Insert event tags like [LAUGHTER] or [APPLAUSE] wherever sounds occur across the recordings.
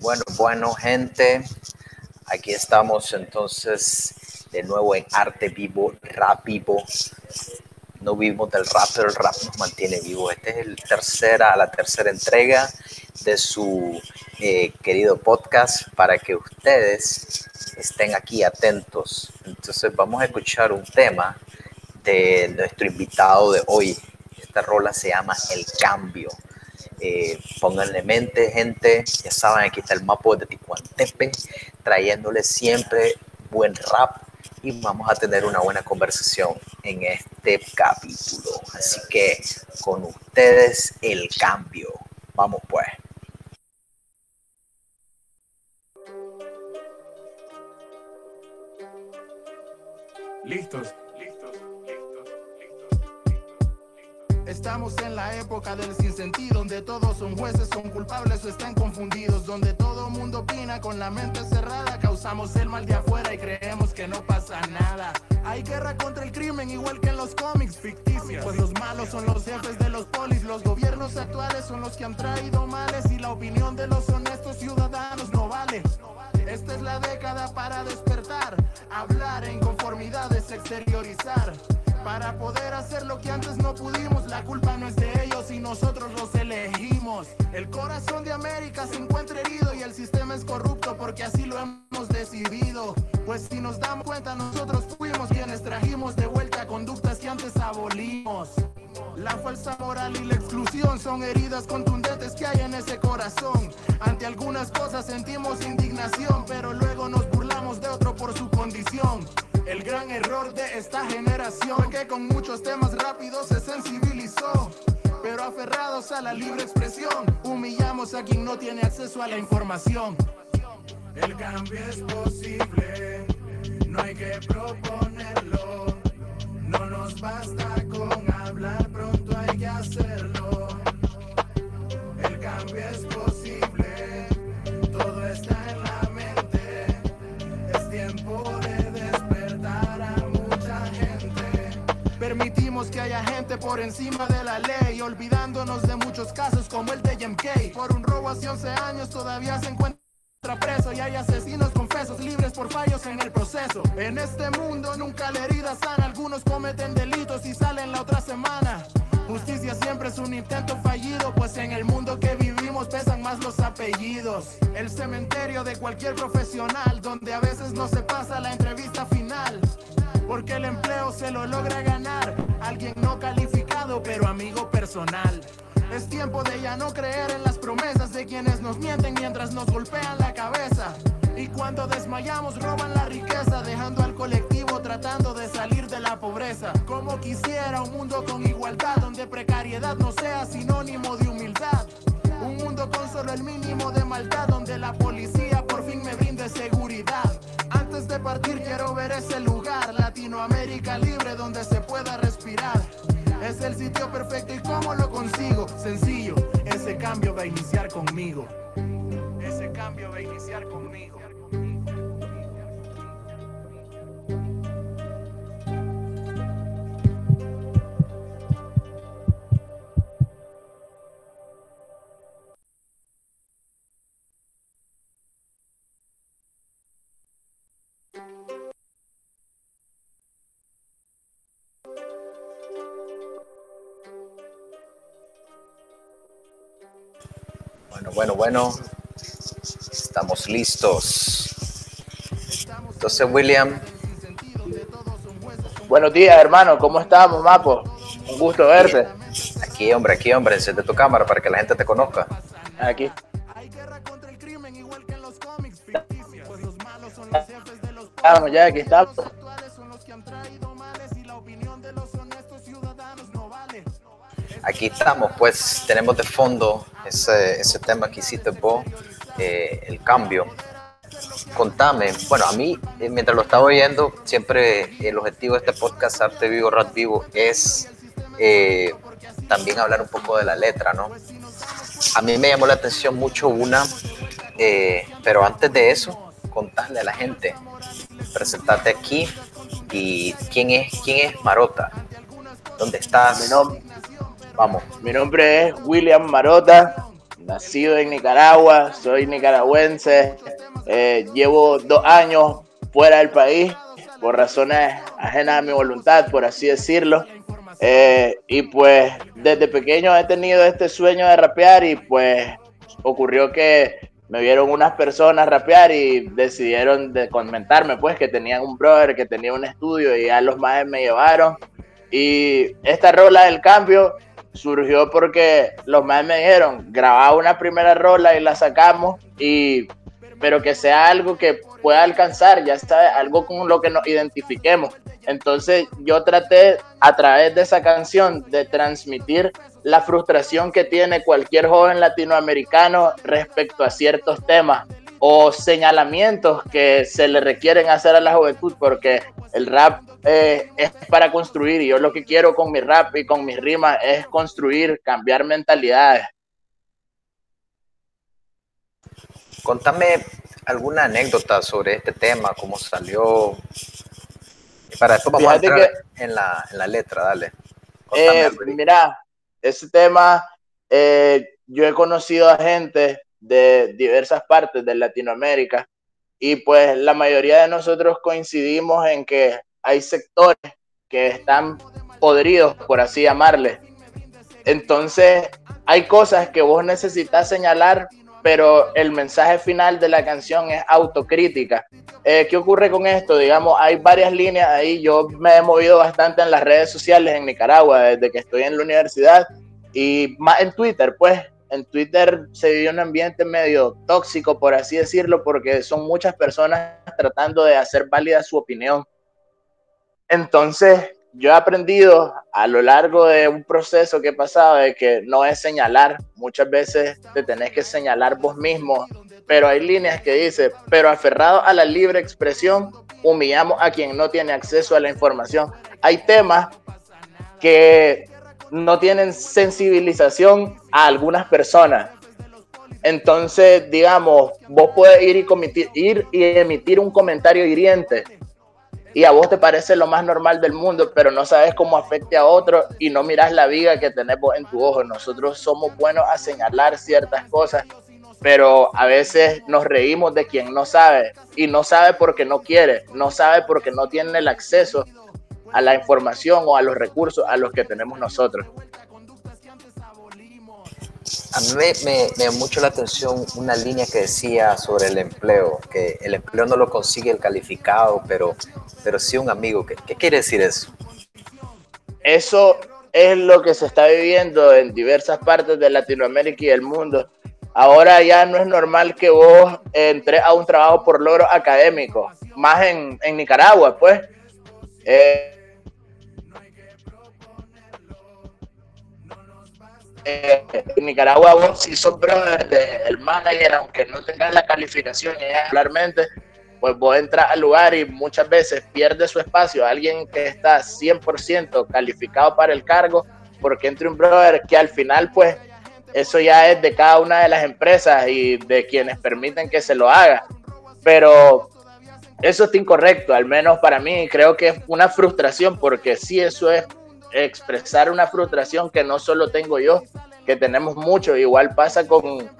Bueno, bueno, gente, aquí estamos entonces de nuevo en Arte Vivo, Rap Vivo. No vivimos del rap, pero el rap nos mantiene vivo. Esta es el tercera, la tercera entrega de su eh, querido podcast para que ustedes estén aquí atentos. Entonces vamos a escuchar un tema de nuestro invitado de hoy. Esta rola se llama El Cambio. Eh, pónganle mente, gente. Ya saben, aquí está el mapa de Ticuantepe, trayéndole siempre buen rap y vamos a tener una buena conversación en este capítulo. Así que con ustedes el cambio. Vamos pues. Listos. Estamos en la época del sinsentido, donde todos son jueces, son culpables o están confundidos, donde todo mundo opina con la mente cerrada, causamos el mal de afuera y creemos que no pasa nada. Hay guerra contra el crimen igual que en los cómics ficticios, pues los malos son los jefes de los polis, los gobiernos actuales son los que han traído males y la opinión de los honestos ciudadanos no vale. Esta es la década para despertar, hablar en conformidades, exteriorizar. Para poder hacer lo que antes no pudimos, la culpa no es de ellos y nosotros los elegimos. El corazón de América se encuentra herido y el sistema es corrupto porque así lo hemos decidido. Pues si nos damos cuenta, nosotros fuimos quienes trajimos de vuelta conductas que antes abolimos. La falsa moral y la exclusión son heridas contundentes que hay en ese corazón. Ante algunas cosas sentimos indignación, pero luego nos burlamos de otro por su condición. El gran error de esta generación que con muchos temas rápidos se sensibilizó. Pero aferrados a la libre expresión, humillamos a quien no tiene acceso a la información. El cambio es posible, no hay que proponerlo. No nos basta con hablar, pronto hay que hacerlo. El cambio es posible, Que haya gente por encima de la ley, olvidándonos de muchos casos como el de JMK. Por un robo hace 11 años todavía se encuentra preso y hay asesinos confesos libres por fallos en el proceso. En este mundo nunca la herida sana, algunos cometen delitos y salen la otra semana. Justicia siempre es un intento fallido, pues en el mundo que vivimos pesan más los apellidos. El cementerio de cualquier profesional, donde a veces no se pasa la entrevista final. Porque el empleo se lo logra ganar alguien no calificado, pero amigo personal. Es tiempo de ya no creer en las promesas de quienes nos mienten mientras nos golpean la cabeza. Y cuando desmayamos roban la riqueza, dejando al colectivo tratando de salir de la pobreza. Como quisiera un mundo con igualdad, donde precariedad no sea sinónimo de humildad. Un mundo con solo el mínimo de maldad, donde la policía por fin me brinde seguridad. Antes de partir quiero ver ese lugar, Latinoamérica libre, donde se pueda respirar. Es el sitio perfecto y cómo lo consigo. Sencillo, ese cambio va a iniciar conmigo. Ese cambio va a iniciar conmigo. Bueno, bueno, bueno. Estamos listos. Entonces, William, Buenos días, hermano. ¿Cómo estamos, Mapo? Un gusto verte. aquí, hombre, aquí, hombre, enciende tu cámara para que la gente te conozca. Aquí. Hay guerra contra el Aquí estamos, pues tenemos de fondo ese, tema que hiciste vos, eh, el cambio. Contame, bueno, a mí, eh, mientras lo estaba oyendo, siempre el objetivo de este podcast, Arte Vivo, Rat Vivo, es eh, también hablar un poco de la letra, ¿no? A mí me llamó la atención mucho una, eh, pero antes de eso, contarle a la gente, presentarte aquí y quién es, quién es Marota, dónde estás, Mi, nom- vamos. mi nombre es William Marota. nacido en Nicaragua, soy nicaragüense, eh, llevo dos años fuera del país por razones ajenas a mi voluntad, por así decirlo. Eh, y pues desde pequeño he tenido este sueño de rapear y pues ocurrió que me vieron unas personas rapear y decidieron de comentarme pues que tenían un brother, que tenía un estudio y ya los más me llevaron. Y esta rola del cambio surgió porque los más me dijeron, grababa una primera rola y la sacamos y pero que sea algo que pueda alcanzar, ya está, algo con lo que nos identifiquemos. Entonces yo traté a través de esa canción de transmitir la frustración que tiene cualquier joven latinoamericano respecto a ciertos temas o señalamientos que se le requieren hacer a la juventud, porque el rap eh, es para construir y yo lo que quiero con mi rap y con mis rimas es construir, cambiar mentalidades. Contame alguna anécdota sobre este tema, cómo salió. Para después vamos a entrar en, la, en, la, letra, dale. Eh, mira, ese tema, eh, yo he conocido a gente de diversas partes de Latinoamérica y pues la mayoría de nosotros coincidimos en que hay sectores que están podridos, por así llamarle. Entonces, hay cosas que vos necesitas señalar pero el mensaje final de la canción es autocrítica. Eh, ¿Qué ocurre con esto? Digamos, hay varias líneas ahí. Yo me he movido bastante en las redes sociales en Nicaragua desde que estoy en la universidad y más en Twitter, pues. En Twitter se vive un ambiente medio tóxico, por así decirlo, porque son muchas personas tratando de hacer válida su opinión. Entonces, yo he aprendido a lo largo de un proceso que he pasado de que no es señalar, muchas veces te tenés que señalar vos mismo, pero hay líneas que dice, pero aferrado a la libre expresión, humillamos a quien no tiene acceso a la información. Hay temas que no tienen sensibilización a algunas personas. Entonces, digamos, vos puedes ir y, ir y emitir un comentario hiriente, y a vos te parece lo más normal del mundo, pero no sabes cómo afecte a otro y no miras la viga que tenemos en tu ojo. Nosotros somos buenos a señalar ciertas cosas, pero a veces nos reímos de quien no sabe y no sabe porque no quiere, no sabe porque no tiene el acceso a la información o a los recursos a los que tenemos nosotros. A mí me, me, me, mucho la atención una línea que decía sobre el empleo, que el empleo no lo consigue el calificado, pero, pero sí un amigo. ¿Qué, ¿Qué quiere decir eso? Eso es lo que se está viviendo en diversas partes de Latinoamérica y del mundo. Ahora ya no es normal que vos entres a un trabajo por logro académico, más en, en Nicaragua, pues. Eh, Eh, en Nicaragua vos si sos brother del manager, aunque no tengas la calificación ejemplarmente, pues vos entras al lugar y muchas veces pierdes su espacio alguien que está 100% calificado para el cargo, porque entre un brother que al final pues eso ya es de cada una de las empresas y de quienes permiten que se lo haga. Pero eso está incorrecto, al menos para mí creo que es una frustración porque si eso es expresar una frustración que no solo tengo yo, que tenemos mucho, igual pasa con,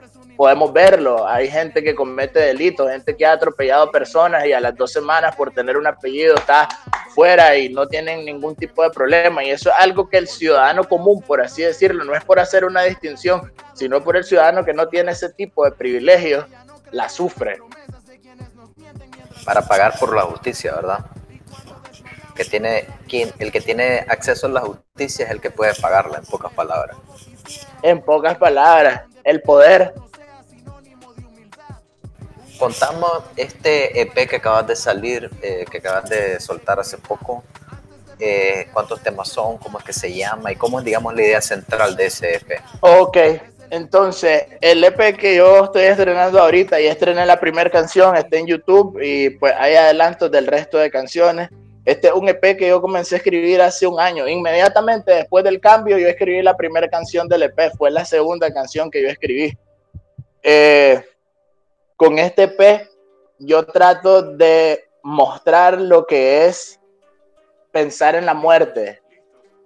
podemos verlo, hay gente que comete delitos, gente que ha atropellado personas y a las dos semanas por tener un apellido está fuera y no tienen ningún tipo de problema. Y eso es algo que el ciudadano común, por así decirlo, no es por hacer una distinción, sino por el ciudadano que no tiene ese tipo de privilegios, la sufre. Para pagar por la justicia, ¿verdad? Que tiene, quien, el que tiene acceso a la justicia es el que puede pagarla, en pocas palabras. En pocas palabras, el poder. Contamos este EP que acabas de salir, eh, que acabas de soltar hace poco. Eh, ¿Cuántos temas son? ¿Cómo es que se llama? ¿Y cómo es, digamos, la idea central de ese EP? Ok, entonces, el EP que yo estoy estrenando ahorita y estrené la primera canción, está en YouTube y pues hay adelantos del resto de canciones. Este es un EP que yo comencé a escribir hace un año. Inmediatamente después del cambio, yo escribí la primera canción del EP. Fue la segunda canción que yo escribí. Eh, con este EP, yo trato de mostrar lo que es pensar en la muerte.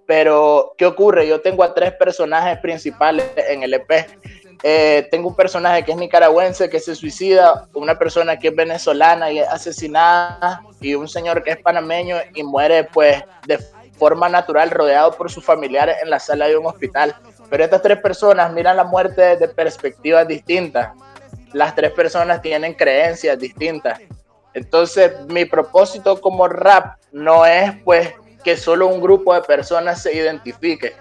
Pero, ¿qué ocurre? Yo tengo a tres personajes principales en el EP eh, tengo un personaje que es nicaragüense que se suicida, una persona que es venezolana y es asesinada, y un señor que es panameño y muere pues de forma natural rodeado por sus familiares en la sala de un hospital. Pero estas tres personas miran la muerte desde perspectivas distintas. Las tres personas tienen creencias distintas. Entonces, mi propósito como rap no es pues que solo un grupo de personas se identifique.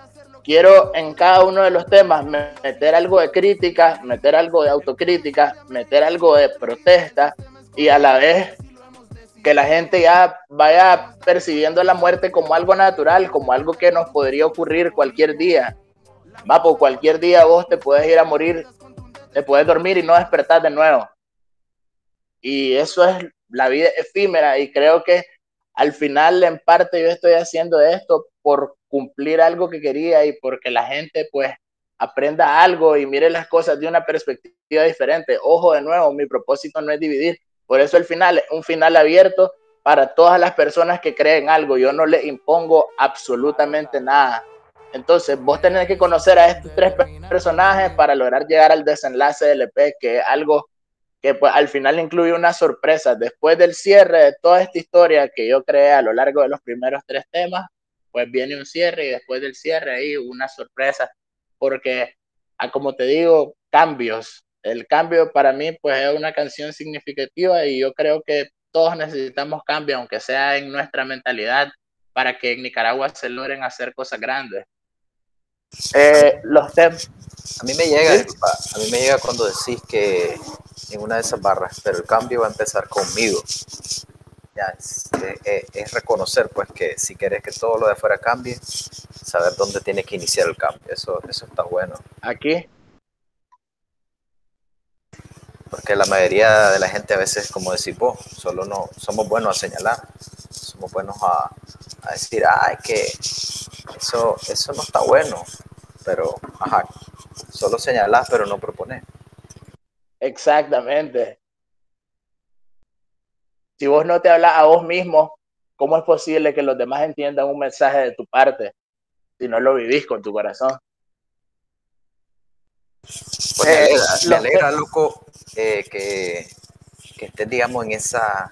Quiero en cada uno de los temas meter algo de crítica, meter algo de autocrítica, meter algo de protesta y a la vez que la gente ya vaya percibiendo la muerte como algo natural, como algo que nos podría ocurrir cualquier día. Va, por cualquier día vos te puedes ir a morir, te puedes dormir y no despertar de nuevo. Y eso es la vida efímera y creo que al final en parte yo estoy haciendo esto por cumplir algo que quería y porque la gente pues aprenda algo y mire las cosas de una perspectiva diferente. Ojo de nuevo, mi propósito no es dividir, por eso el final es un final abierto para todas las personas que creen algo. Yo no le impongo absolutamente nada. Entonces, vos tenés que conocer a estos tres personajes para lograr llegar al desenlace del EP, que es algo que pues, al final incluye una sorpresa. Después del cierre de toda esta historia que yo creé a lo largo de los primeros tres temas, pues viene un cierre y después del cierre ahí una sorpresa, porque, ah, como te digo, cambios. El cambio para mí pues es una canción significativa y yo creo que todos necesitamos cambio, aunque sea en nuestra mentalidad, para que en Nicaragua se logren hacer cosas grandes. Eh, los temas. A mí me llega, a mí me llega cuando decís que en una de esas barras, pero el cambio va a empezar conmigo. Ya, es, eh, es, reconocer pues que si quieres que todo lo de afuera cambie, saber dónde tiene que iniciar el cambio. Eso, eso está bueno. Aquí. Porque la mayoría de la gente a veces, como decís vos, solo no somos buenos a señalar, somos buenos a, a decir, ay, que eso, eso no está bueno, pero, ajá, solo señalar, pero no proponer. Exactamente. Si vos no te hablas a vos mismo, ¿cómo es posible que los demás entiendan un mensaje de tu parte si no lo vivís con tu corazón? Pues eh, me alegra, loco, eh, que, que estés, digamos, en esa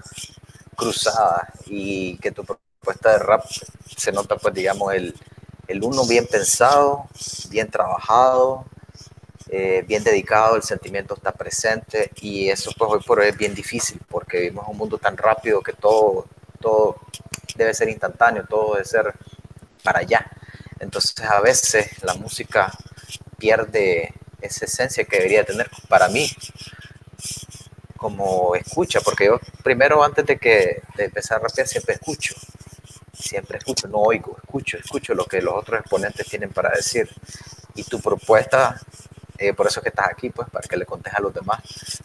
cruzada y que tu propuesta de rap se nota, pues, digamos, el, el uno bien pensado, bien trabajado, eh, bien dedicado, el sentimiento está presente y eso pues hoy por hoy es bien difícil porque vivimos un mundo tan rápido que todo, todo debe ser instantáneo, todo debe ser para allá. Entonces a veces la música pierde esa esencia que debería tener para mí como escucha, porque yo primero antes de que de empezar a rapear siempre escucho, siempre escucho, no oigo, escucho, escucho lo que los otros exponentes tienen para decir. Y tu propuesta eh, por eso es que estás aquí, pues, para que le contes a los demás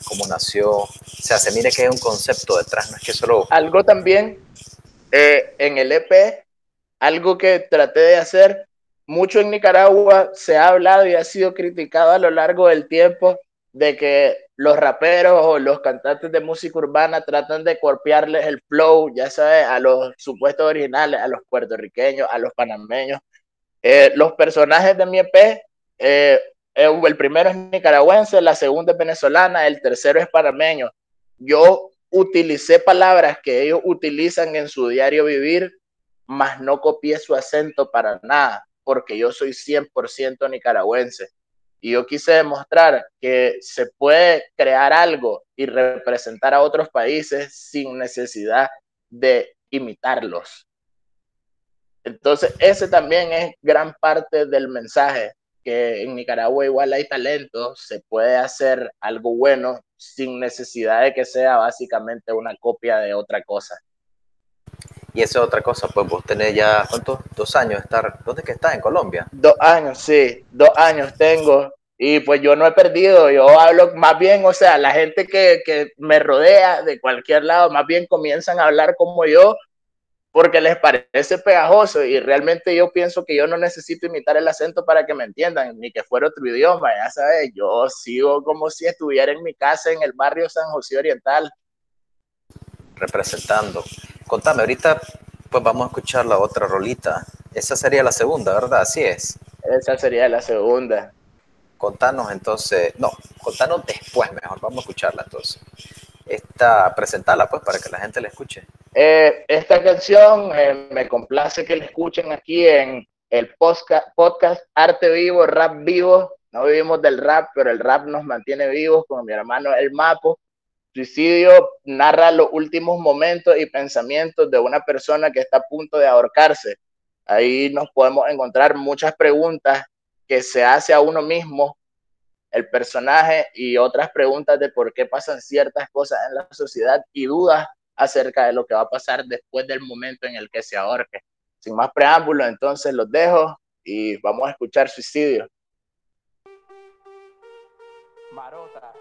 cómo nació. O sea, se mire que hay un concepto detrás, no es que solo... Algo también eh, en el EP, algo que traté de hacer, mucho en Nicaragua se ha hablado y ha sido criticado a lo largo del tiempo de que los raperos o los cantantes de música urbana tratan de copiarles el flow, ya sabes, a los supuestos originales, a los puertorriqueños, a los panameños. Eh, los personajes de mi EP eh, eh, el primero es nicaragüense, la segunda es venezolana, el tercero es panameño. Yo utilicé palabras que ellos utilizan en su diario vivir, mas no copié su acento para nada, porque yo soy 100% nicaragüense. Y yo quise demostrar que se puede crear algo y representar a otros países sin necesidad de imitarlos. Entonces, ese también es gran parte del mensaje que en Nicaragua igual hay talento, se puede hacer algo bueno sin necesidad de que sea básicamente una copia de otra cosa. Y esa otra cosa, pues vos tenés ya, ¿cuántos? Dos años estar, ¿dónde es que estás? ¿En Colombia? Dos años, sí, dos años tengo. Y pues yo no he perdido, yo hablo más bien, o sea, la gente que, que me rodea de cualquier lado, más bien comienzan a hablar como yo porque les parece pegajoso y realmente yo pienso que yo no necesito imitar el acento para que me entiendan, ni que fuera otro idioma, ya sabes, yo sigo como si estuviera en mi casa en el barrio San José Oriental. Representando. Contame, ahorita pues vamos a escuchar la otra rolita. Esa sería la segunda, ¿verdad? Así es. Esa sería la segunda. contanos entonces, no, contanos después mejor, vamos a escucharla entonces. Esta, presentarla pues para que la gente la escuche. Eh, esta canción eh, me complace que la escuchen aquí en el podcast, podcast Arte Vivo, Rap Vivo. No vivimos del rap, pero el rap nos mantiene vivos, como mi hermano El Mapo. Suicidio narra los últimos momentos y pensamientos de una persona que está a punto de ahorcarse. Ahí nos podemos encontrar muchas preguntas que se hace a uno mismo, el personaje, y otras preguntas de por qué pasan ciertas cosas en la sociedad y dudas acerca de lo que va a pasar después del momento en el que se ahorque. Sin más preámbulos, entonces los dejo y vamos a escuchar Suicidio. Marota.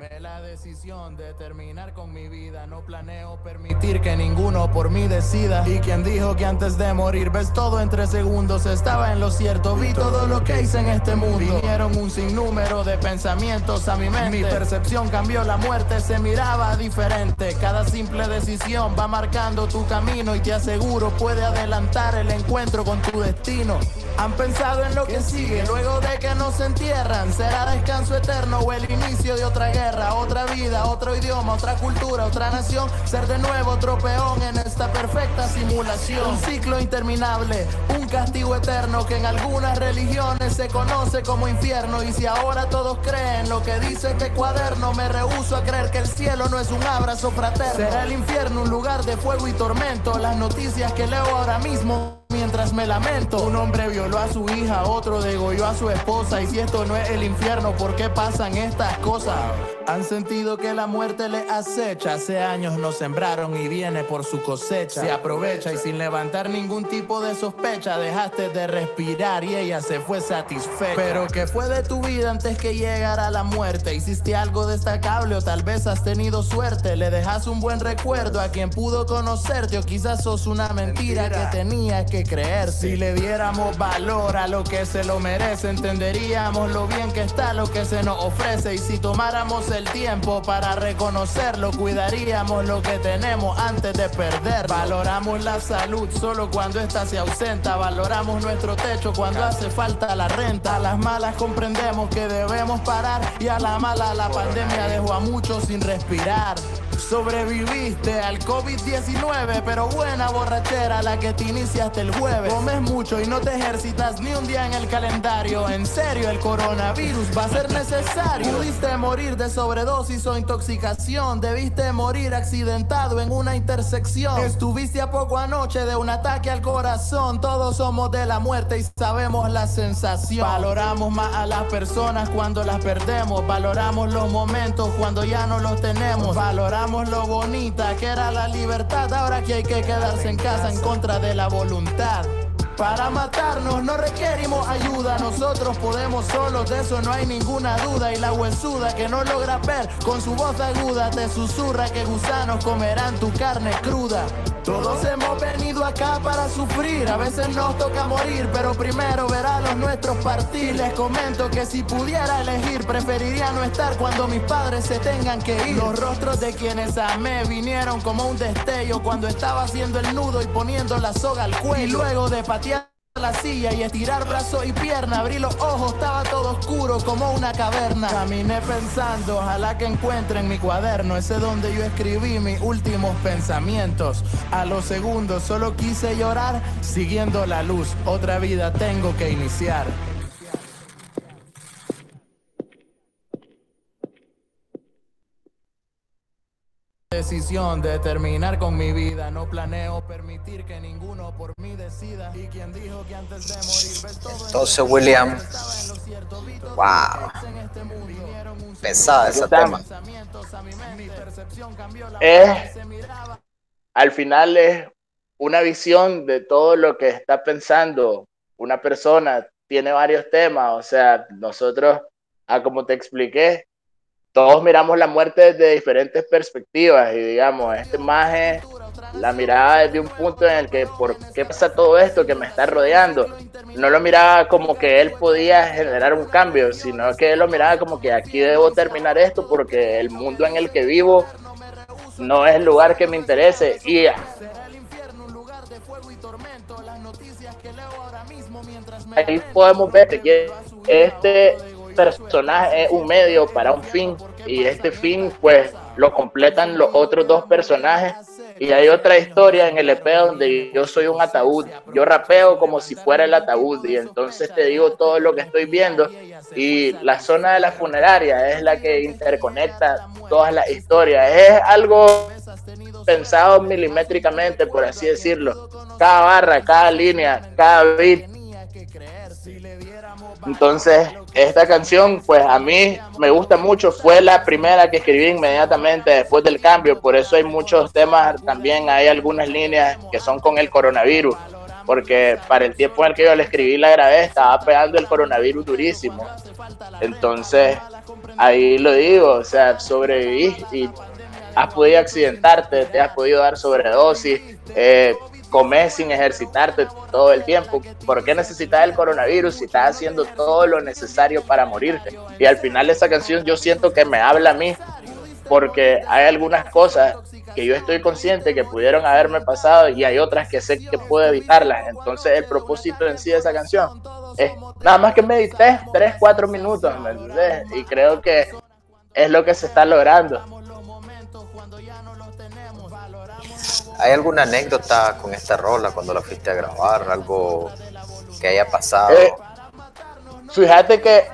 Tomé la decisión de terminar con mi vida. No planeo permitir que ninguno por mí decida. Y quien dijo que antes de morir ves todo en tres segundos, estaba en lo cierto. Vi todo lo que hice en este mundo. Vinieron un sinnúmero de pensamientos a mi mente. Mi percepción cambió, la muerte se miraba diferente. Cada simple decisión va marcando tu camino y te aseguro puede adelantar el encuentro con tu destino. Han pensado en lo que sigue luego de que nos entierran. Será descanso eterno o el inicio de otra guerra, otra vida, otro idioma, otra cultura, otra nación. Ser de nuevo otro peón en esta perfecta simulación. Un ciclo interminable, un castigo eterno que en algunas religiones se conoce como infierno. Y si ahora todos creen lo que dice este cuaderno, me rehuso a creer que el cielo no es un abrazo fraterno. Será el infierno un lugar de fuego y tormento. Las noticias que leo ahora mismo mientras me lamento. Un hombre violó a su hija, otro degolló a su esposa. Y si esto no es el infierno, ¿por qué pasan estas cosas? Han sentido que la muerte le acecha. Hace años nos sembraron y viene por su cosecha. Se aprovecha y sin levantar ningún tipo de sospecha, dejaste de respirar y ella se fue satisfecha. Pero ¿qué fue de tu vida antes que llegara la muerte? ¿Hiciste algo destacable o tal vez has tenido suerte? ¿Le dejas un buen recuerdo a quien pudo conocerte? O quizás sos una mentira, que tenía que creer. Si le diéramos valor a lo que se lo merece, entenderíamos lo bien que está lo que se nos ofrece. Y si tomáramos el tiempo para reconocerlo, cuidaríamos lo que tenemos antes de perder. Valoramos la salud solo cuando ésta se ausenta. Valoramos nuestro techo cuando hace falta la renta. A las malas comprendemos que debemos parar y a la mala la pandemia dejó a muchos sin respirar. Sobreviviste al COVID-19, pero buena borrachera la que te iniciaste el jueves. Comes mucho y no te ejercitas ni un día en el calendario. En serio, el coronavirus va a ser necesario. Pudiste morir de sobredosis o intoxicación. Debiste morir accidentado en una intersección. Estuviste a poco anoche de un ataque al corazón. Todos somos de la muerte y sabemos la sensación. Valoramos más a las personas cuando las perdemos. Valoramos los momentos cuando ya no los tenemos. Valoramos lo bonita que era la libertad. Ahora que hay que quedarse en casa en contra de la voluntad. Para matarnos no requerimos ayuda, nosotros podemos solos, de eso no hay ninguna duda. Y la huesuda que no logra ver con su voz aguda te susurra que gusanos comerán tu carne cruda. Todos hemos venido acá para sufrir, a veces nos toca morir, pero primero ver a los nuestros partir. Les comento que si pudiera elegir, preferiría no estar cuando mis padres se tengan que ir. Los rostros de quienes amé vinieron como un destello cuando estaba haciendo el nudo y poniendo la soga al cuello. Y luego de patear la silla y estirar brazo y pierna, abrí los ojos, estaba todo oscuro como una caverna. Caminé pensando, ojalá que encuentren mi cuaderno, ese donde yo escribí mis últimos pensamientos. A los segundos solo quise llorar, siguiendo la luz, otra vida tengo que iniciar. Decisión de terminar con mi vida. No planeo permitir que ninguno por mí decida. Y quien dijo que antes de morir ves todo en Entonces, William, wow, en este pesada ese tema. miraba. al final es una visión de todo lo que está pensando una persona. Tiene varios temas, o sea, nosotros, ah, como te expliqué, todos miramos la muerte desde diferentes perspectivas y digamos, este maje la miraba desde un punto en el que, ¿por qué pasa todo esto que me está rodeando? No lo miraba como que él podía generar un cambio, sino que él lo miraba como que aquí debo terminar esto porque el mundo en el que vivo no es el lugar que me interese. Y ahí podemos ver que este personaje es un medio para un fin y este fin pues lo completan los otros dos personajes y hay otra historia en el EP donde yo soy un ataúd, yo rapeo como si fuera el ataúd y entonces te digo todo lo que estoy viendo y la zona de la funeraria es la que interconecta todas las historias, es algo pensado milimétricamente por así decirlo, cada barra, cada línea, cada beat entonces, esta canción, pues a mí me gusta mucho, fue la primera que escribí inmediatamente después del cambio, por eso hay muchos temas, también. Hay algunas líneas que son con el coronavirus, porque para el tiempo en el que yo le escribí la grabé, estaba pegando el coronavirus durísimo. Entonces, ahí lo digo, o sea, sobreviví y has podido accidentarte, te has podido dar sobredosis, eh, comes sin ejercitarte todo el tiempo. ¿Por qué necesitas el coronavirus si estás haciendo todo lo necesario para morirte? Y al final esa canción yo siento que me habla a mí porque hay algunas cosas que yo estoy consciente que pudieron haberme pasado y hay otras que sé que puedo evitarlas. Entonces el propósito en sí de esa canción es nada más que medité 3, 4 minutos, ¿me entendés? Y creo que es lo que se está logrando. ¿Hay alguna anécdota con esta rola cuando la fuiste a grabar? ¿Algo que haya pasado? Eh, fíjate que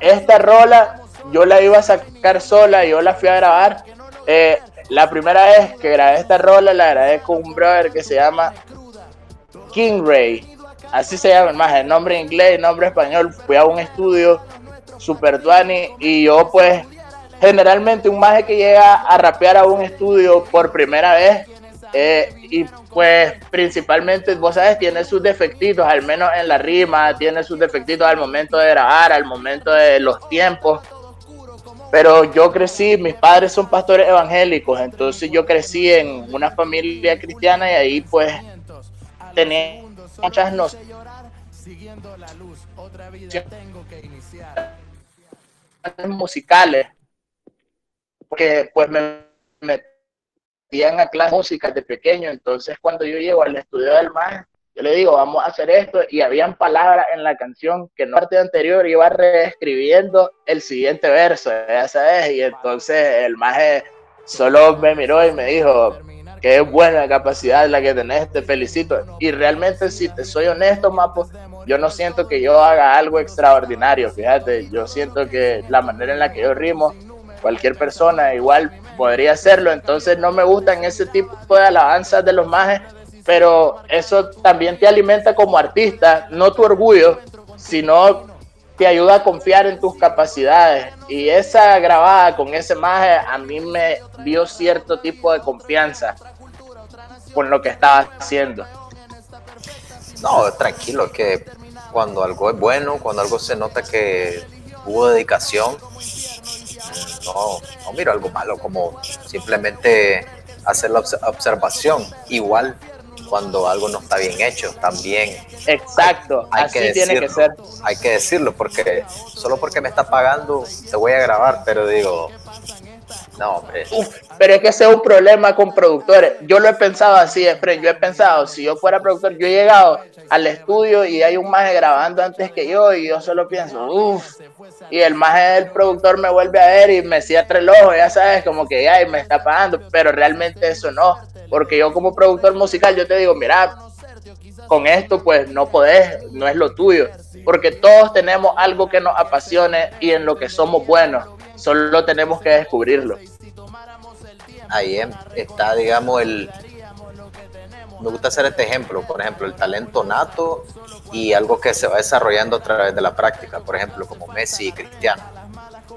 esta rola yo la iba a sacar sola y yo la fui a grabar. Eh, la primera vez que grabé esta rola la grabé con un brother que se llama King Ray. Así se llama, más el nombre inglés, el nombre español. Fui a un estudio super tuani y yo pues generalmente un maje que llega a rapear a un estudio por primera vez eh, y pues principalmente, vos sabes, tiene sus defectitos, al menos en la rima, tiene sus defectitos al momento de grabar, al momento de los tiempos. Pero yo crecí, mis padres son pastores evangélicos, entonces yo crecí en una familia cristiana y ahí pues tenía muchas nociones musicales, porque pues me, a clase música de pequeño, entonces cuando yo llego al estudio del más, yo le digo, vamos a hacer esto, y habían palabras en la canción que en la parte anterior iba reescribiendo el siguiente verso, ya sabes, y entonces el maje solo me miró y me dijo, qué buena capacidad la que tenés, te felicito. Y realmente, si te soy honesto, Mapo, yo no siento que yo haga algo extraordinario, fíjate, yo siento que la manera en la que yo rimo, cualquier persona igual podría hacerlo, entonces no me gustan ese tipo de alabanzas de los majes, pero eso también te alimenta como artista, no tu orgullo, sino te ayuda a confiar en tus capacidades. Y esa grabada con ese maje a mí me dio cierto tipo de confianza con lo que estaba haciendo. No, tranquilo, que cuando algo es bueno, cuando algo se nota que hubo dedicación, no, no miro algo malo, como simplemente hacer la observación. Igual cuando algo no está bien hecho, también. Exacto, hay, así que tiene que ser. Hay que decirlo, porque solo porque me está pagando, te voy a grabar, pero digo, no, hombre. pero es que ese es un problema con productores. Yo lo he pensado así, Efren. Yo he pensado, si yo fuera productor, yo he llegado al estudio y hay un maje grabando antes que yo y yo solo pienso, uff. Y el maje del productor me vuelve a ver y me cierra el ojo, ya sabes, como que ya me está pagando. Pero realmente eso no. Porque yo como productor musical, yo te digo, mira, con esto pues no podés, no es lo tuyo. Porque todos tenemos algo que nos apasione y en lo que somos buenos solo tenemos que descubrirlo. Ahí está, digamos, el... Me gusta hacer este ejemplo, por ejemplo, el talento nato y algo que se va desarrollando a través de la práctica, por ejemplo, como Messi y Cristiano.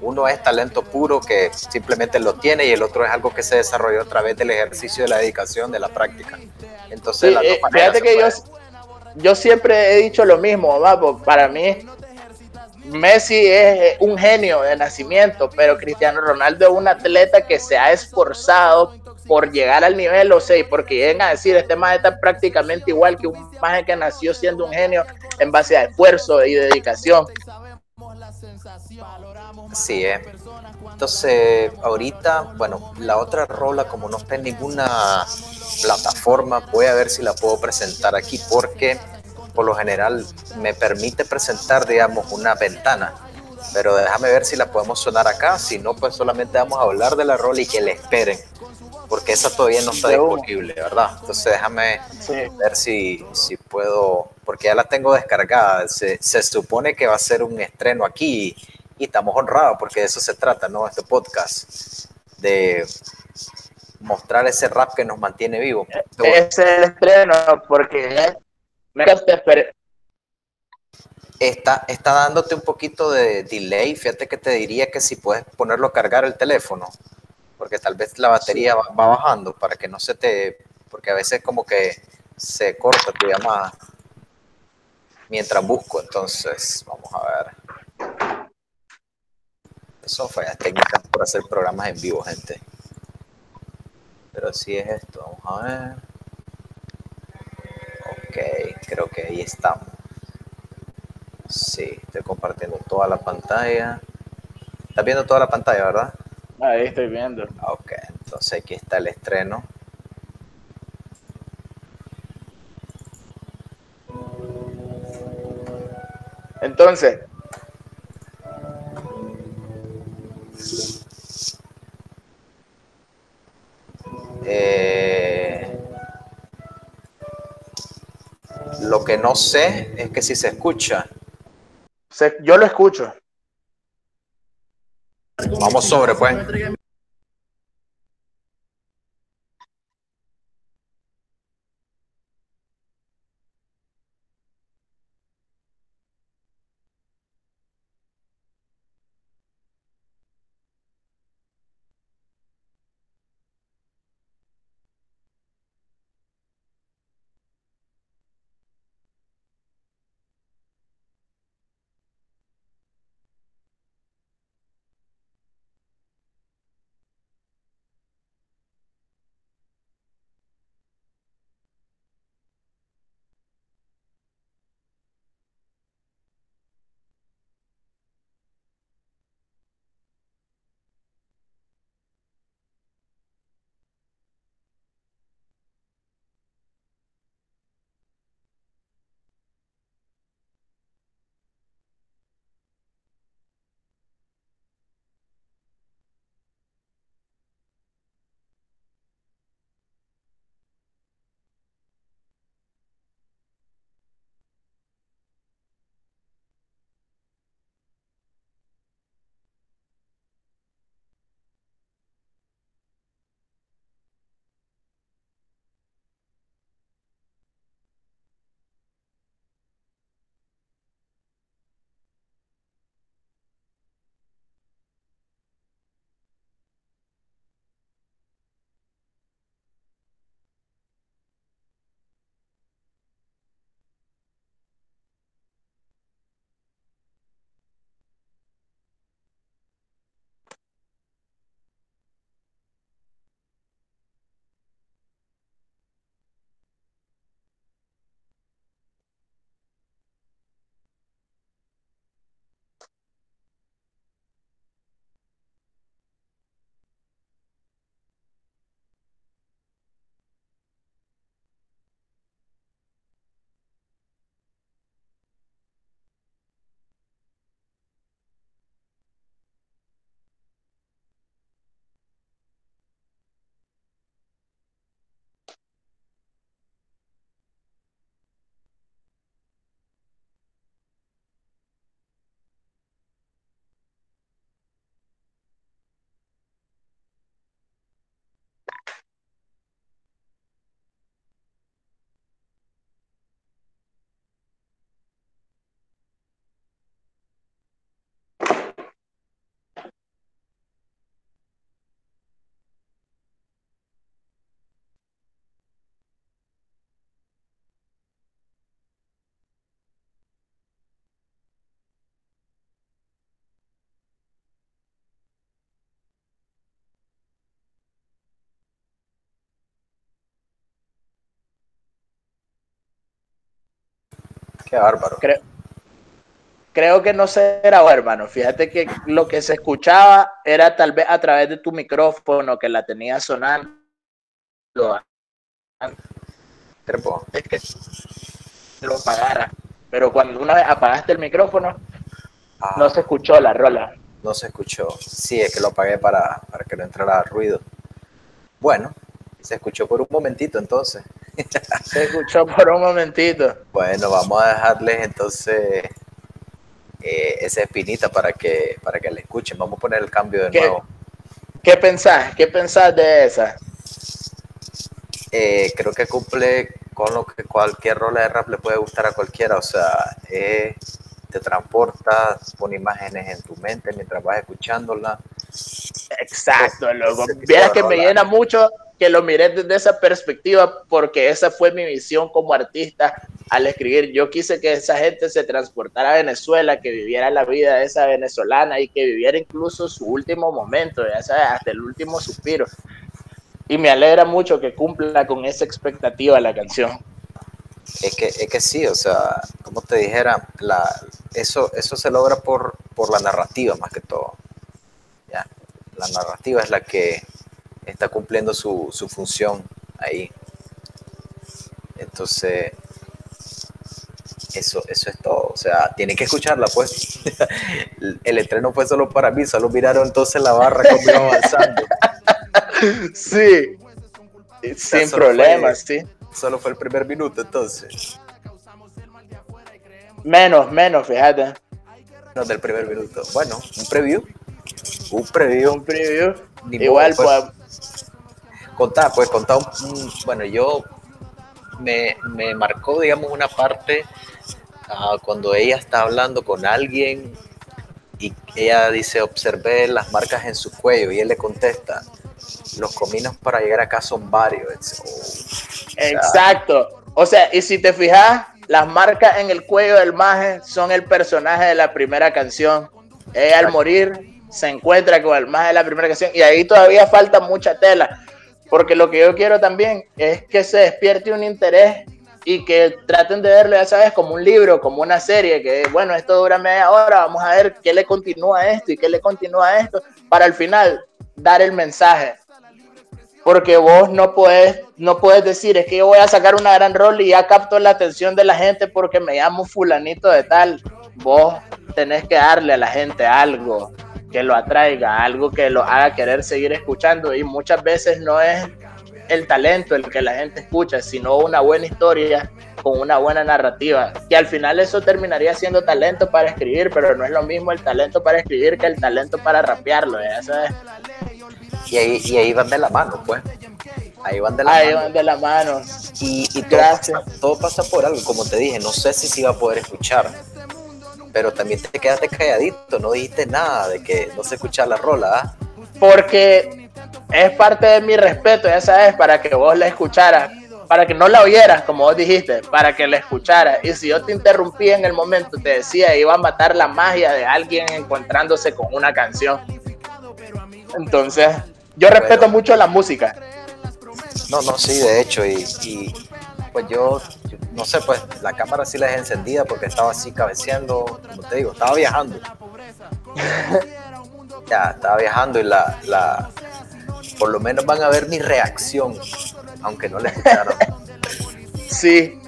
Uno es talento puro que simplemente lo tiene y el otro es algo que se desarrolló a través del ejercicio de la dedicación, de la práctica. Entonces, eh, fíjate que yo, yo siempre he dicho lo mismo, para mí Messi es un genio de nacimiento, pero Cristiano Ronaldo es un atleta que se ha esforzado por llegar al nivel, o sea, porque llegan a decir, este más está prácticamente igual que un más que nació siendo un genio en base a esfuerzo y dedicación. Sí, eh. Entonces, ahorita, bueno, la otra rola, como no está en ninguna plataforma, voy a ver si la puedo presentar aquí, porque por lo general me permite presentar, digamos, una ventana. Pero déjame ver si la podemos sonar acá. Si no, pues solamente vamos a hablar de la rol y que le esperen. Porque esa todavía no está disponible, ¿verdad? Entonces déjame ver si, si puedo, porque ya la tengo descargada. Se, se supone que va a ser un estreno aquí y estamos honrados porque de eso se trata, ¿no? Este podcast, de mostrar ese rap que nos mantiene vivo. Es el estreno porque está, está dándote un poquito de delay. Fíjate que te diría que si puedes ponerlo a cargar el teléfono, porque tal vez la batería va, va, bajando para que no se te, porque a veces como que se corta tu llamada mientras busco. Entonces, vamos a ver. Son fallas técnicas por hacer programas en vivo, gente. Pero si es esto, vamos a ver. Ok, ahí estamos. Sí, estoy compartiendo toda la pantalla. ¿Estás viendo toda la pantalla, verdad? Ahí estoy viendo. Ok, entonces aquí está el estreno. Entonces, que no sé es que si se escucha. Se, yo lo escucho. Vamos sobre, pues. Qué bárbaro. Creo, creo que no será, hermano. Fíjate que lo que se escuchaba era tal vez a través de tu micrófono que la tenía sonando. Trepo. Es que lo apagara. Pero cuando una vez apagaste el micrófono, Ah, no se escuchó la rola. no se escuchó. Sí, es que lo apagué para, para que no entrara ruido. Bueno, se escuchó por un momentito entonces. Se escuchó por un momentito. Bueno, vamos a dejarles entonces eh, esa espinita para que, para que la escuchen. Vamos a poner el cambio de ¿Qué? nuevo. ¿Qué pensás? ¿Qué pensás de esa? Eh, creo que cumple con lo que cualquier rola de rap le puede gustar a cualquiera. O sea, eh, te transporta, pone imágenes en tu mente mientras vas escuchándola. Exacto, loco. Vieras que me llena mucho que lo miré desde esa perspectiva porque esa fue mi visión como artista al escribir. Yo quise que esa gente se transportara a Venezuela, que viviera la vida de esa venezolana y que viviera incluso su último momento, ya sabes, hasta el último suspiro. Y me alegra mucho que cumpla con esa expectativa la canción. Es que, es que sí, o sea, como te dijera, la, eso, eso se logra por, por la narrativa más que todo. ¿ya? La narrativa es la que está cumpliendo su, su función ahí. Entonces, eso, eso es todo. O sea, tienen que escucharla, pues. [LAUGHS] El, el estreno fue solo para mí, solo miraron entonces la barra como iba avanzando. Sí, sin solo problema, fue- sí. Solo fue el primer minuto, entonces. Menos, menos, fíjate. No, del primer minuto. Bueno, un preview. Un preview. Un preview. Ni Igual, pues. pues, Contar, pues contar un, un- bueno, yo me, me marcó, digamos, una parte ah, cuando ella está hablando con alguien y ella dice, observé las marcas en su cuello y él le contesta, los caminos para llegar acá son varios. Oh, o sea, Exacto. O sea, y si te fijas, las marcas en el cuello del maje son el personaje de la primera canción. Ella al morir se encuentra con el maje de la primera canción y ahí todavía falta mucha tela. Porque lo que yo quiero también es que se despierte un interés y que traten de verlo, ya sabes, como un libro, como una serie, que bueno, esto dura media hora, vamos a ver qué le continúa a esto y qué le continúa a esto, para al final dar el mensaje porque vos no puedes, no puedes decir, es que yo voy a sacar una gran rol y ya capto la atención de la gente porque me llamo fulanito de tal. Vos tenés que darle a la gente algo que lo atraiga, algo que lo haga querer seguir escuchando y muchas veces no es el talento el que la gente escucha, sino una buena historia con una buena narrativa, que al final eso terminaría siendo talento para escribir, pero no es lo mismo el talento para escribir que el talento para rapearlo, sabes. y, ahí, y ahí van de la mano, pues. Ahí van de la Ahí mano. van de la mano. Y, y todo, Gracias. pasa, todo pasa por algo, como te dije, no sé si se iba a poder escuchar, pero también te quedaste calladito, no dijiste nada de que no se escuchaba la rola, ¿ah? porque es parte de mi respeto, ya sabes, para que vos la escucharas, para que no la oyeras, como vos dijiste, para que la escucharas. Y si yo te interrumpí en el momento, te decía, iba a matar la magia de alguien encontrándose con una canción. Entonces, yo respeto Bueno. mucho la música. No, no, sí, de hecho, y, y, pues yo, yo no sé, pues la cámara sí la dejé encendida porque estaba así cabeceando, como te digo, estaba viajando. [LAUGHS] ya, estaba viajando y la, la, por lo menos van a ver mi reacción, aunque no la escucharon. [LAUGHS] Sí,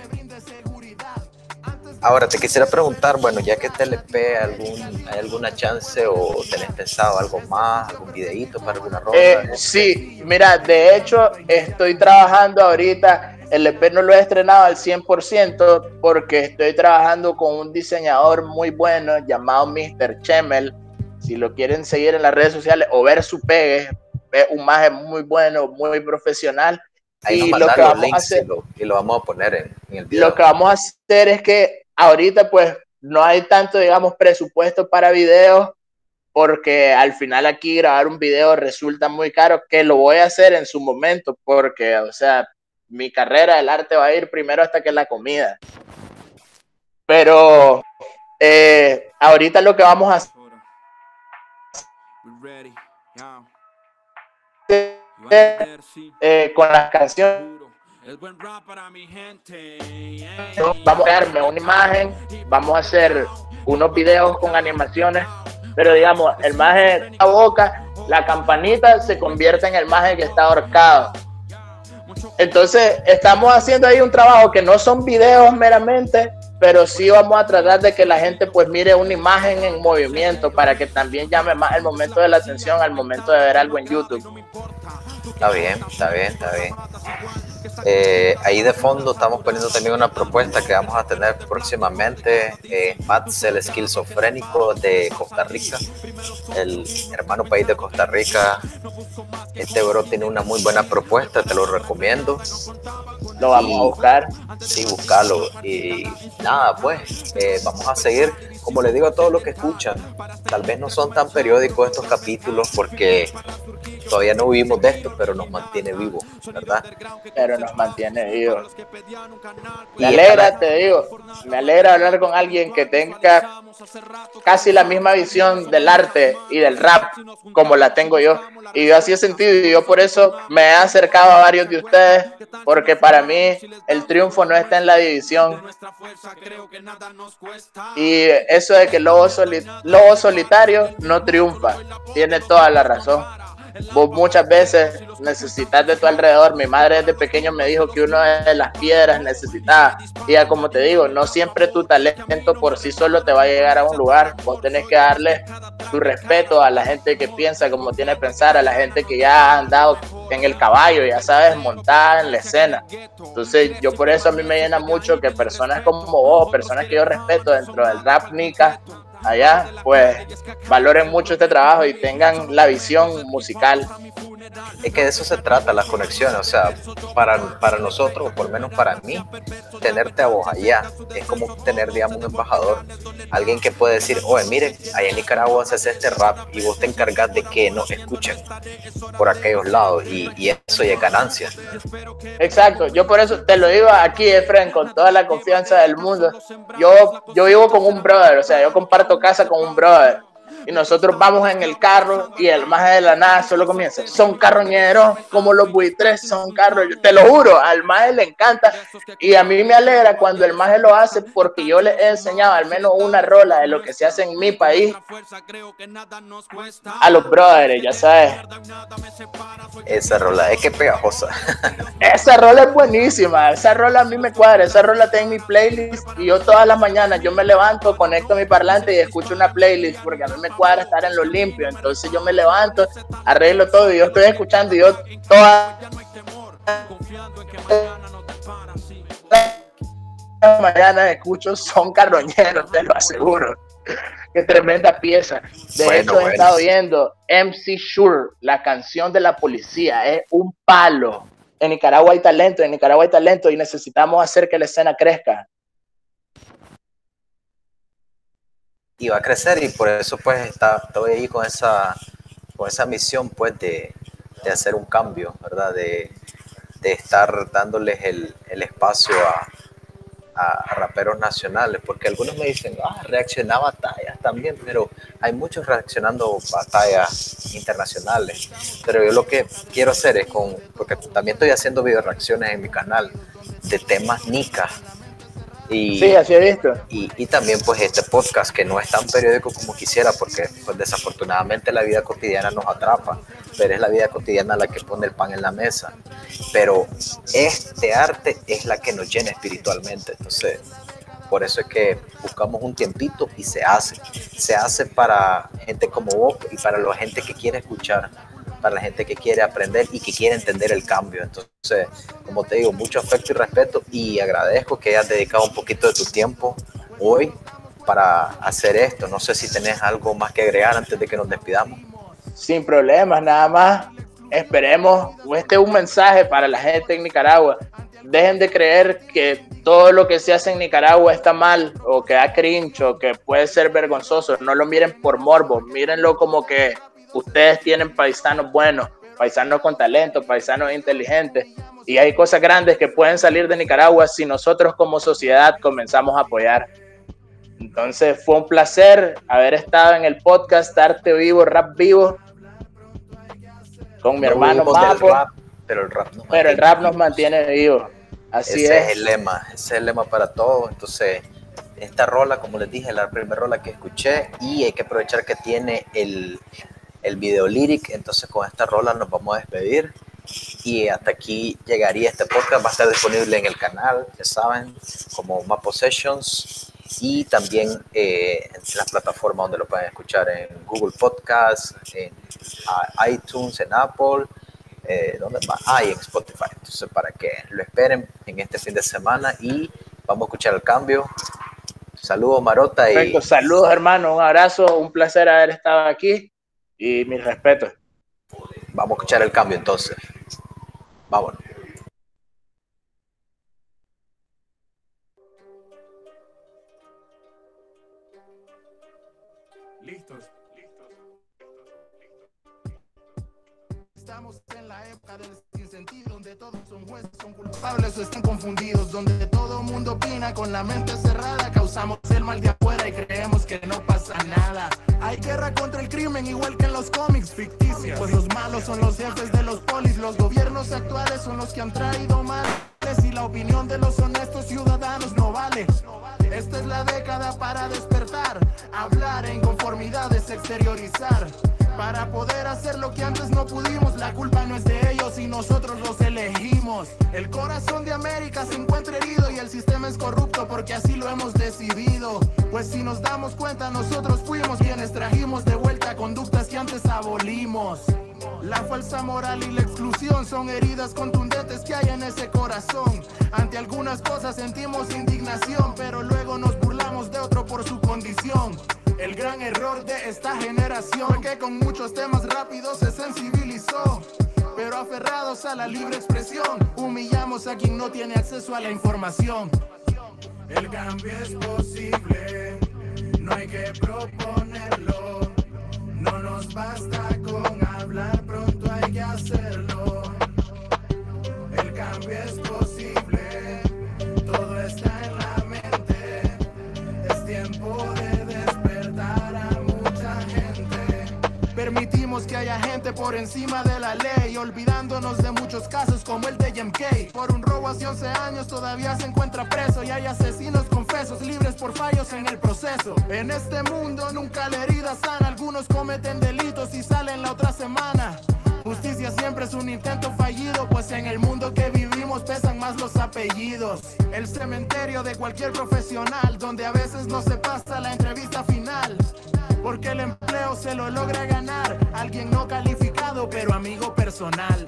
Ahora te quisiera preguntar, bueno, ya que te LP, algún, ¿hay alguna chance o tenés pensado algo más, algún videíto para alguna rola? Eh, sí, mira, de hecho estoy trabajando ahorita, el EP no lo he estrenado al 100% porque estoy trabajando con un diseñador muy bueno llamado Mr. Chemel. Si lo quieren seguir en las redes sociales o ver su pegue, es un maje muy bueno, muy profesional. Ahí y lo que vamos a hacer- y lo, y lo vamos a poner en, en el video. Lo que vamos a hacer es que ahorita pues no hay tanto, digamos, presupuesto para videos porque al final aquí grabar un video resulta muy caro, que lo voy a hacer en su momento porque, o sea, mi carrera del arte va a ir primero hasta que la comida. Pero eh, ahorita lo que vamos a hacer sí, eh, con las canciones. El vamos a darme una imagen, vamos a hacer unos videos con animaciones, pero digamos, el maje la boca, la campanita se convierte en el maje que está ahorcado. Entonces, estamos haciendo ahí un trabajo que no son videos meramente, pero sí vamos a tratar de que la gente pues mire una imagen en movimiento para que también llame más el momento de la atención al momento de ver algo en YouTube. Está bien, está bien, está bien. Eh, ahí de fondo estamos poniendo también una propuesta que vamos a tener próximamente. Eh, Mats, el esquizofrénico de Costa Rica, el hermano país de Costa Rica. Este bro tiene una muy buena propuesta, te lo recomiendo. Lo vamos a buscar. Sí, buscarlo. Y nada, pues eh, vamos a seguir. Como le digo a todos los que escuchan, tal vez no son tan periódicos estos capítulos porque todavía no vivimos de esto, pero nos mantiene vivos, ¿verdad? Pero nos mantiene vivos. Me alegra, te digo, me alegra hablar con alguien que tenga casi la misma visión del arte y del rap como la tengo yo. Y yo así he sentido y yo por eso me he acercado a varios de ustedes, porque para mí el triunfo no está en la división. Y eso de que Lobo, Lobo Solitario no triunfa, tiene toda la razón. Vos muchas veces necesitas de tu alrededor. Mi madre desde pequeño me dijo que uno de las piedras necesitaba. Y ya como te digo, no siempre tu talento por sí solo te va a llegar a un lugar. Vos tenés que darle tu respeto a la gente que piensa como tiene que pensar, a la gente que ya ha andado en el caballo, ya sabes, montada en la escena. Entonces yo por eso a mí me llena mucho que personas como vos, personas que yo respeto dentro del rap Nica, allá, pues valoren mucho este trabajo y tengan la visión musical. Es que de eso se trata, las conexiones, o sea, para, para nosotros, o por lo menos para mí, tenerte a vos allá es como tener, digamos, un embajador, alguien que puede decir, oye, mire, allá en Nicaragua se hace este rap y vos te encargas de que nos escuchen por aquellos lados y, eso ya es ganancia. Exacto, yo por eso te lo digo aquí, Efren, con toda la confianza del mundo. Yo, yo vivo con un brother, o sea, yo comparto casa con un brother y nosotros vamos en el carro y el maje de la nada solo comienza, son carroñeros como los buitres, son carros, te lo juro, al maje le encanta y a mí me alegra cuando el maje lo hace porque yo le he enseñado al menos una rola de lo que se hace en mi país a los brothers, ya sabes. Esa rola, es que pegajosa. esa rola es buenísima, esa rola a mí me cuadra, esa rola está en mi playlist y yo todas las mañanas yo me levanto, conecto mi parlante y escucho una playlist porque a mí me cuadra estar en lo limpio. Entonces yo me levanto, arreglo todo y yo estoy escuchando y yo toda mañana escucho son carroñeros, te lo aseguro. Qué tremenda pieza. De hecho, he estado viendo MC Shure, la canción de la policía, es un palo. En Nicaragua hay talento, en Nicaragua hay talento y necesitamos hacer que la escena crezca. Y va a crecer y por eso pues está, estoy ahí con esa, con esa misión pues de, de hacer un cambio, ¿verdad? De, de estar dándoles el, el espacio a, a, raperos nacionales, porque algunos me dicen, ah, reacciona a batallas también, pero hay muchos reaccionando batallas internacionales. Pero yo lo que quiero hacer es con, porque también estoy haciendo video reacciones en mi canal de temas nicas y, sí, así he visto. Y, y, también pues este podcast que no es tan periódico como quisiera porque pues desafortunadamente la vida cotidiana nos atrapa, pero es la vida cotidiana la que pone el pan en la mesa. Pero este arte es la que nos llena espiritualmente. Entonces, por eso es que buscamos un tiempito y se hace. Se hace para gente como vos y para la gente que quiere escuchar para la gente que quiere aprender y que quiere entender el cambio. Entonces, como te digo, mucho afecto y respeto y agradezco que hayas dedicado un poquito de tu tiempo hoy para hacer esto. No sé si tenés algo más que agregar antes de que nos despidamos. Sin problemas, nada más. Esperemos, este es un mensaje para la gente en Nicaragua. Dejen de creer que todo lo que se hace en Nicaragua está mal o que da cringe o que puede ser vergonzoso. No lo miren por morbo, mírenlo como que ustedes tienen paisanos buenos, paisanos con talento, paisanos inteligentes, y hay cosas grandes que pueden salir de Nicaragua si nosotros como sociedad comenzamos a apoyar. Entonces fue un placer haber estado en el podcast Arte Vivo, Rap Vivo, con mi hermano Mapo. pero el rap nos pero el rap nos mantiene vivos. Así ese es. el lema, ese es el lema para todos. Entonces, esta rola, como les dije, la primera rola que escuché, y hay que aprovechar que tiene el, el video lyric. Entonces con esta rola nos vamos a despedir Y hasta aquí llegaría este podcast. Va a estar disponible en el canal, ya saben, como Map Possessions y también eh, en las plataformas donde lo pueden escuchar en Google Podcast, en iTunes, en Apple, eh, ¿dónde más? Ah, y en Spotify. Entonces, para que lo esperen en este fin de semana y vamos a escuchar el cambio. Saludos, Marota. Y... Saludos, hermano. Un abrazo. Un placer haber estado aquí y mis respetos. Vamos a escuchar el cambio entonces. Vámonos. Culpables están confundidos, donde todo mundo opina con la mente cerrada, causamos el mal de afuera y creemos que no pasa nada. Hay guerra contra el crimen, igual que en los cómics ficticios, pues los malos son los jefes de los polis, los gobiernos actuales son los que han traído mal y la opinión de los honestos ciudadanos no vale. Esta es la década para despertar, hablar en conformidades, exteriorizar. Para poder hacer lo que antes no pudimos, la culpa no es de ellos y nosotros los elegimos. El corazón de América se encuentra herido y el sistema es corrupto porque así lo hemos decidido. Pues si nos damos cuenta, nosotros fuimos quienes trajimos de vuelta conductas que antes abolimos. La falsa moral y la exclusión son heridas contundentes que hay en ese corazón. Ante algunas cosas sentimos indignación, pero luego nos burlamos de otro por su condición. El gran error de esta generación que con muchos temas rápidos se sensibilizó. Pero aferrados a la libre expresión, humillamos a quien no tiene acceso a la información. El cambio es posible, no hay que proponerlo. No nos basta con hablar, pronto hay que hacerlo. El cambio es posible, Que haya gente por encima de la ley, olvidándonos de muchos casos como el de JMK. Por un robo hace 11 años todavía se encuentra preso y hay asesinos confesos libres por fallos en el proceso. En este mundo nunca la herida sana, algunos cometen delitos y salen la otra semana. Justicia siempre es un intento fallido, pues en el mundo que vivimos pesan los apellidos. El cementerio de cualquier profesional, donde a veces no se pasa la entrevista final. Porque el empleo se lo logra ganar alguien no calificado, pero amigo personal.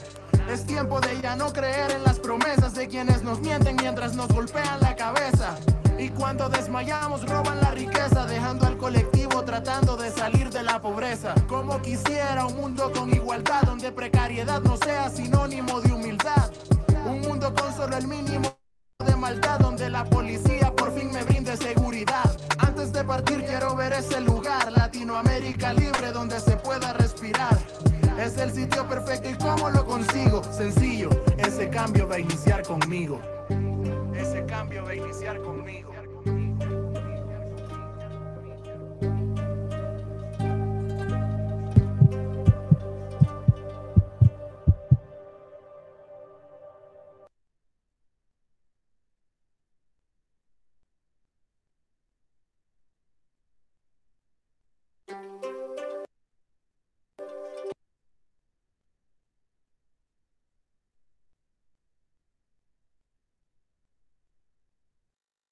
Es tiempo de ya no creer en las promesas de quienes nos mienten mientras nos golpean la cabeza. Y cuando desmayamos roban la riqueza, dejando al colectivo tratando de salir de la pobreza. Como quisiera un mundo con igualdad, donde precariedad no sea sinónimo de humildad. Un mundo con solo el mínimo de maldad, donde la policía por fin me brinde seguridad. Antes de partir quiero ver ese lugar, Latinoamérica libre, donde se pueda respirar. Es el sitio perfecto y cómo lo consigo. Sencillo, ese cambio va a iniciar conmigo. Ese cambio va a iniciar conmigo.